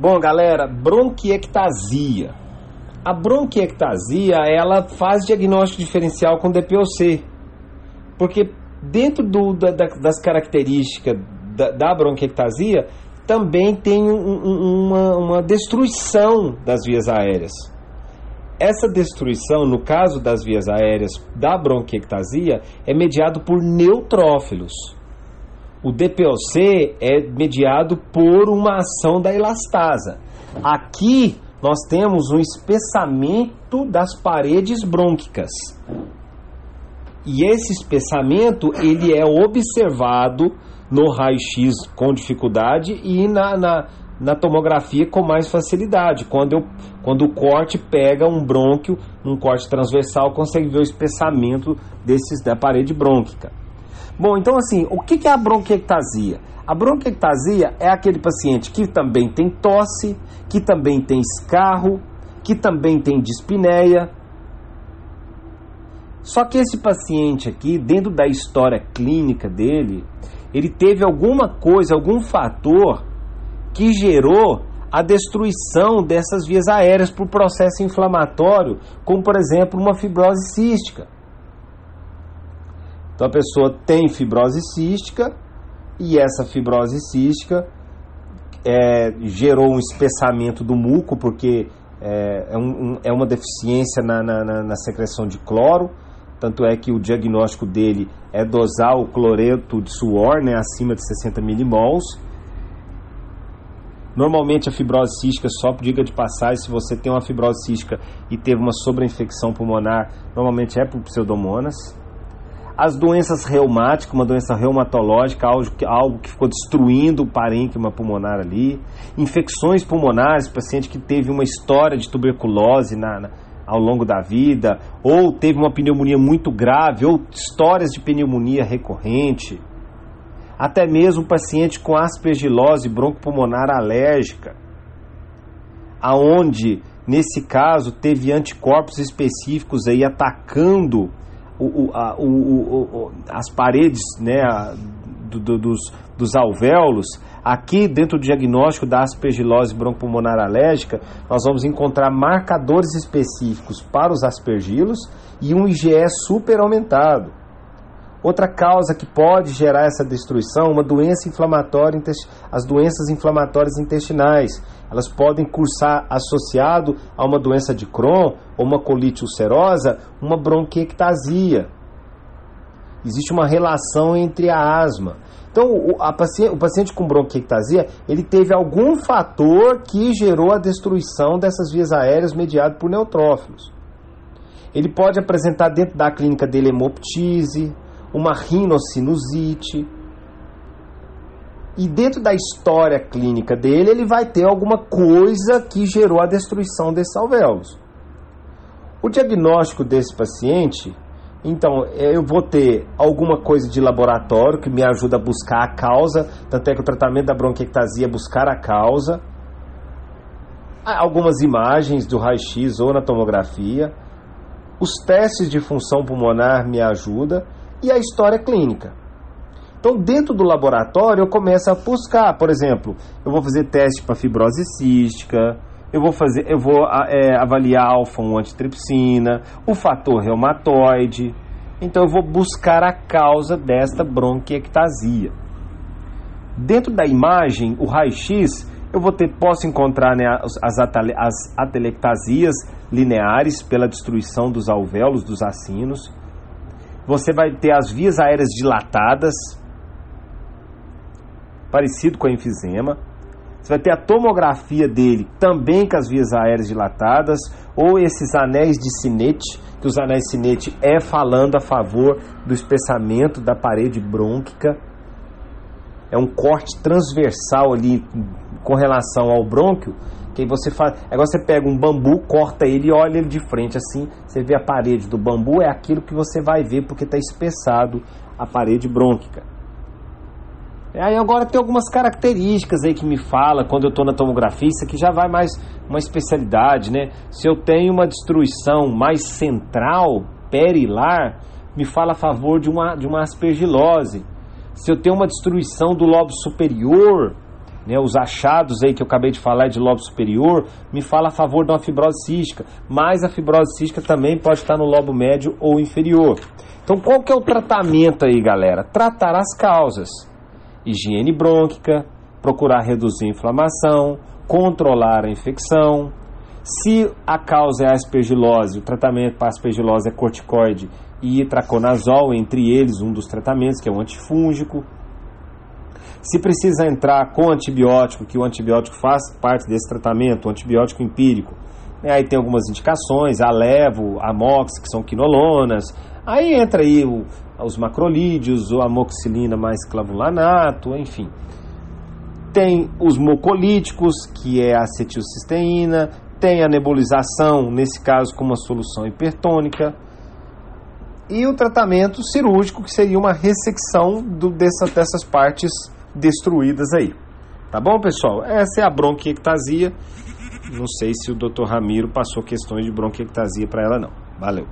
Bom, galera, bronquiectasia. A bronquiectasia, ela faz diagnóstico diferencial com DPOC. Porque dentro do, da, das características da, da bronquiectasia, também tem um, uma, uma destruição das vias aéreas. Essa destruição, no caso das vias aéreas da bronquiectasia, é mediado por neutrófilos. O DPOC é mediado por uma ação da elastase. Aqui nós temos um espessamento das paredes brônquicas. E esse espessamento ele é observado no raio-x com dificuldade e na, na, na, tomografia com mais facilidade. Quando, eu, quando o corte pega um brônquio, um corte transversal, consegue ver o espessamento desses, da parede brônquica. Bom, então assim, o que é a bronquiectasia? A bronquiectasia é aquele paciente que também tem tosse, que também tem escarro, que também tem dispneia. Só que esse paciente aqui, dentro da história clínica dele, ele teve alguma coisa, algum fator que gerou a destruição dessas vias aéreas por processo inflamatório, como por exemplo uma fibrose cística. Então a pessoa tem fibrose cística e essa fibrose cística é, gerou um espessamento do muco, porque é, é, um, é uma deficiência na, na, na, secreção de cloro. Tanto é que o diagnóstico dele é dosar o cloreto de suor né, acima de 60 milimols. Normalmente a fibrose cística, só diga de passagem, se você tem uma fibrose cística e teve uma sobreinfecção pulmonar, normalmente é por pseudomonas. As doenças reumáticas, uma doença reumatológica, algo que, algo que ficou destruindo o parênquima pulmonar ali. Infecções pulmonares, paciente que teve uma história de tuberculose na, na, ao longo da vida, ou teve uma pneumonia muito grave, ou histórias de pneumonia recorrente. Até mesmo paciente com aspergilose bronco-pulmonar alérgica, aonde nesse caso teve anticorpos específicos aí atacando o, a, o, as paredes né, do, do, dos, dos alvéolos, aqui dentro do diagnóstico da aspergilose broncopulmonar alérgica, nós vamos encontrar marcadores específicos para os aspergilos e um IgE super aumentado. Outra causa que pode gerar essa destruição, uma doença inflamatória, as doenças inflamatórias intestinais. Elas podem cursar associado a uma doença de Crohn ou uma colite ulcerosa, uma bronquiectasia. Existe uma relação entre a asma. Então, o, paciente, o paciente com bronquiectasia, ele teve algum fator que gerou a destruição dessas vias aéreas mediado por neutrófilos. Ele pode apresentar dentro da clínica dele hemoptise, uma rinocinusite. E dentro da história clínica dele, ele vai ter alguma coisa que gerou a destruição desses alvéolos. O diagnóstico desse paciente, então, eu vou ter alguma coisa de laboratório que me ajuda a buscar a causa, tanto é que o tratamento da bronquiectasia é buscar a causa. Algumas imagens do raio-x ou na tomografia. Os testes de função pulmonar me ajudam e a história clínica. Então, dentro do laboratório, eu começo a buscar, por exemplo, eu vou fazer teste para fibrose cística, eu vou fazer, eu vou é, avaliar alfa-1 antitripsina, o fator reumatoide. Então, eu vou buscar a causa desta bronquiectasia. Dentro da imagem, o raio-x, eu vou ter, posso encontrar né, as, as atelectasias lineares pela destruição dos alvéolos dos acinos você vai ter as vias aéreas dilatadas, parecido com a enfisema. Você vai ter a tomografia dele também com as vias aéreas dilatadas, ou esses anéis de sinete, que os anéis de sinete é falando a favor do espessamento da parede brônquica. É um corte transversal ali com relação ao brônquio que você faz. Agora você pega um bambu, corta ele e olha ele de frente assim. Você vê a parede do bambu, é aquilo que você vai ver porque está espessado a parede brônquica. Aí agora tem algumas características aí que me fala quando eu estou na tomografia, isso aqui já vai mais uma especialidade, né? Se eu tenho uma destruição mais central, perilar, me fala a favor de uma, de uma aspergilose. Se eu tenho uma destruição do lobo superior, né, os achados aí que eu acabei de falar de lobo superior, me fala a favor de uma fibrose cística, mas a fibrose cística também pode estar no lobo médio ou inferior. Então qual que é o tratamento aí, galera? Tratar as causas. Higiene brônquica, procurar reduzir a inflamação, controlar a infecção. Se a causa é a aspergilose, o tratamento para aspergilose é corticoide e itraconazol, entre eles um dos tratamentos, que é o antifúngico. Se precisa entrar com antibiótico, que o antibiótico faz parte desse tratamento, o antibiótico empírico, né, aí tem algumas indicações, a levo, a mox, que são quinolonas, aí entra aí o, os macrolídeos, a amoxicilina mais clavulanato, enfim. Tem os mucolíticos, que é a acetilcisteína, tem a nebulização, nesse caso com uma solução hipertônica, e o tratamento cirúrgico, que seria uma ressecção do, dessa, dessas partes destruídas aí. Tá bom, pessoal? Essa é a bronquiectasia. Não sei se o Dr. Ramiro passou questões de bronquiectasia para ela não. Valeu.